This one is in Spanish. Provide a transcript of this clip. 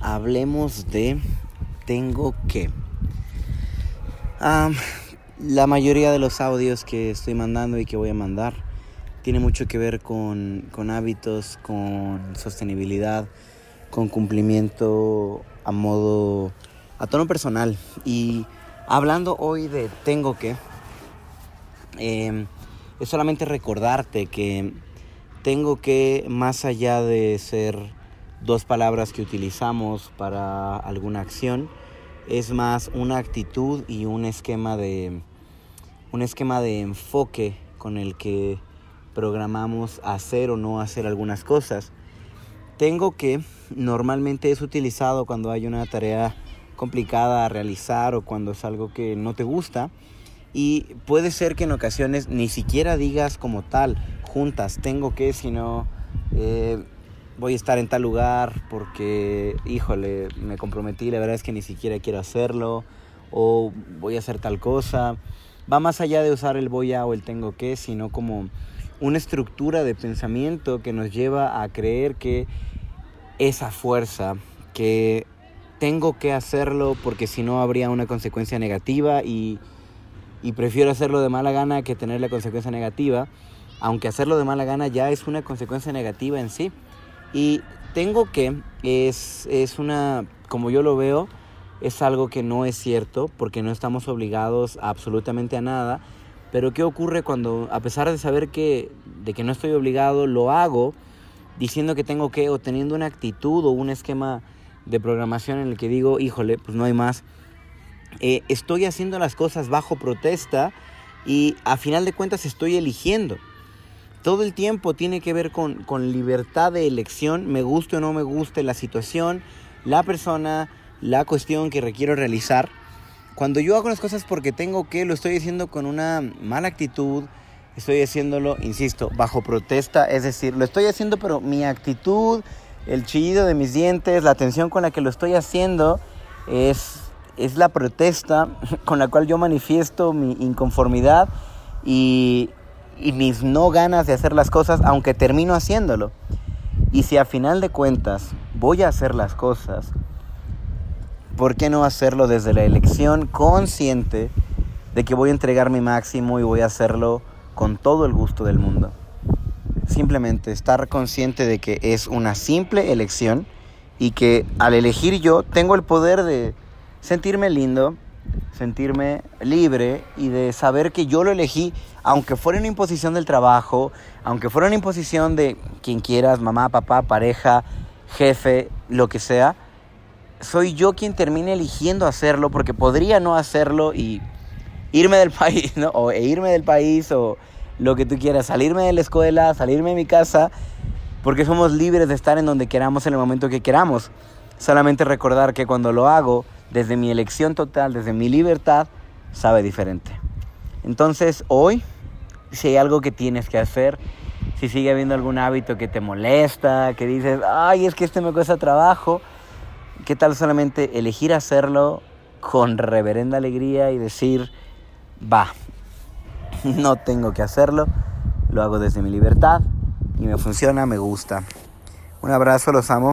hablemos de tengo que. la mayoría de los audios que estoy mandando y que voy a mandar tiene mucho que ver con, con hábitos, con sostenibilidad, con cumplimiento a modo, a tono personal. Y hablando hoy de tengo que, em, es solamente recordarte que tengo que, más allá de ser dos palabras que utilizamos para alguna acción, es más una actitud y un esquema de un esquema de enfoque con el que programamos hacer o no hacer algunas cosas. Tengo que normalmente es utilizado cuando hay una tarea complicada a realizar o cuando es algo que no te gusta y puede ser que en ocasiones ni siquiera digas como tal juntas tengo que sino eh, voy a estar en tal lugar porque, híjole, me comprometí, la verdad es que ni siquiera quiero hacerlo, o voy a hacer tal cosa. Va más allá de usar el voy a o el tengo que, sino como una estructura de pensamiento que nos lleva a creer que esa fuerza, que tengo que hacerlo porque si no habría una consecuencia negativa y, y prefiero hacerlo de mala gana que tener la consecuencia negativa, aunque hacerlo de mala gana ya es una consecuencia negativa en sí. Y tengo que, es, es una, como yo lo veo, es algo que no es cierto porque no estamos obligados absolutamente a nada. Pero ¿qué ocurre cuando, a pesar de saber que, de que no estoy obligado, lo hago diciendo que tengo que o teniendo una actitud o un esquema de programación en el que digo, híjole, pues no hay más. Eh, estoy haciendo las cosas bajo protesta y a final de cuentas estoy eligiendo todo el tiempo tiene que ver con, libertad de elección, me guste o no me guste la situación, la persona, la cuestión que requiero realizar. Cuando yo hago las cosas porque tengo que, lo estoy haciendo con una mala actitud, estoy haciéndolo, insisto, bajo protesta, es decir, lo estoy haciendo pero mi actitud, el chillido de mis dientes, la atención con la que lo estoy haciendo es, es la protesta con la cual yo manifiesto mi inconformidad y, y mis no ganas de hacer las cosas, aunque termino haciéndolo. Y si a final de cuentas voy a hacer las cosas, ¿por qué no hacerlo desde la elección consciente de que voy a entregar mi máximo y voy a hacerlo con todo el gusto del mundo? Simplemente estar consciente de que es una simple elección y que al elegir yo tengo el poder de sentirme lindo, sentirme libre y de saber que yo lo elegí, aunque fuera una imposición del trabajo, aunque fuera una imposición de quien quieras, mamá, papá, pareja, jefe, lo que sea, soy yo quien termine eligiendo hacerlo porque podría no hacerlo y irme del país, ¿no? O e irme del país o lo que tú quieras, salirme de la escuela, salirme de mi casa, porque somos libres de estar en donde queramos en el momento que queramos. Solamente recordar que cuando lo hago, desde mi elección total, desde mi libertad, sabe diferente. Entonces, hoy, si hay algo que tienes que hacer, si sigue habiendo algún hábito que te molesta, que dices, ay, es que este me cuesta trabajo, ¿qué tal solamente elegir hacerlo con reverenda alegría y decir, va, no tengo que hacerlo, lo hago desde mi libertad y me funciona, me gusta. Un abrazo, los amo.